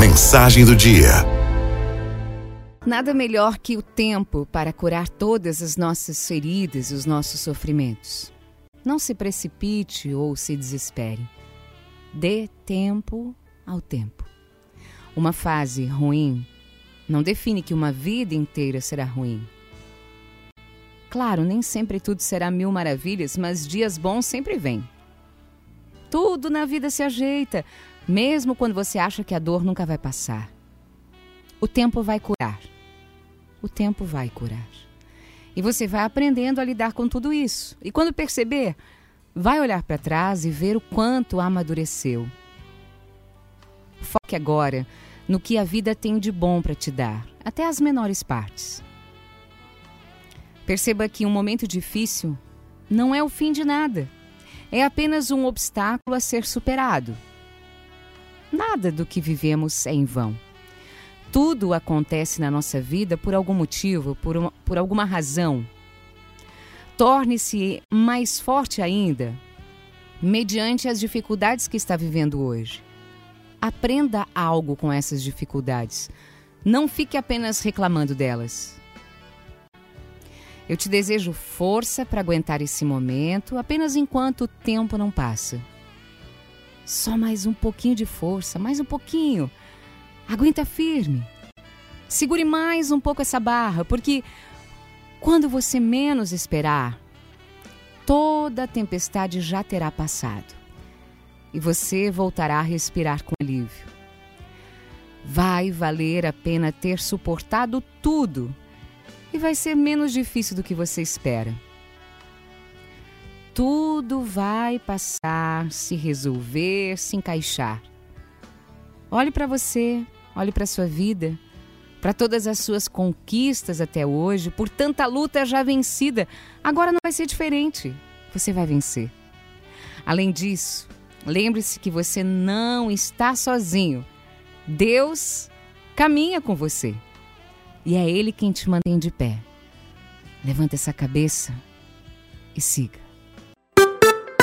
Mensagem do dia. Nada melhor que o tempo para curar todas as nossas feridas e os nossos sofrimentos. Não se precipite ou se desespere. Dê tempo ao tempo. Uma fase ruim não define que uma vida inteira será ruim. Claro, nem sempre tudo será mil maravilhas, mas dias bons sempre vêm. Tudo na vida se ajeita, mesmo quando você acha que a dor nunca vai passar. O tempo vai curar. O tempo vai curar. E você vai aprendendo a lidar com tudo isso. E quando perceber, vai olhar para trás e ver o quanto amadureceu. Foque agora no que a vida tem de bom para te dar, até as menores partes. Perceba que um momento difícil não é o fim de nada. É apenas um obstáculo a ser superado. Nada do que vivemos é em vão. Tudo acontece na nossa vida por algum motivo, por, uma, por alguma razão. Torne-se mais forte ainda mediante as dificuldades que está vivendo hoje. Aprenda algo com essas dificuldades. Não fique apenas reclamando delas. Eu te desejo força para aguentar esse momento, apenas enquanto o tempo não passa. Só mais um pouquinho de força, mais um pouquinho. Aguenta firme. Segure mais um pouco essa barra, porque quando você menos esperar, toda a tempestade já terá passado e você voltará a respirar com alívio. Vai valer a pena ter suportado tudo e vai ser menos difícil do que você espera. Tudo vai passar, se resolver, se encaixar. Olhe para você, olhe para sua vida, para todas as suas conquistas até hoje, por tanta luta já vencida. Agora não vai ser diferente. Você vai vencer. Além disso, lembre-se que você não está sozinho. Deus caminha com você e é Ele quem te mantém de pé. Levanta essa cabeça e siga.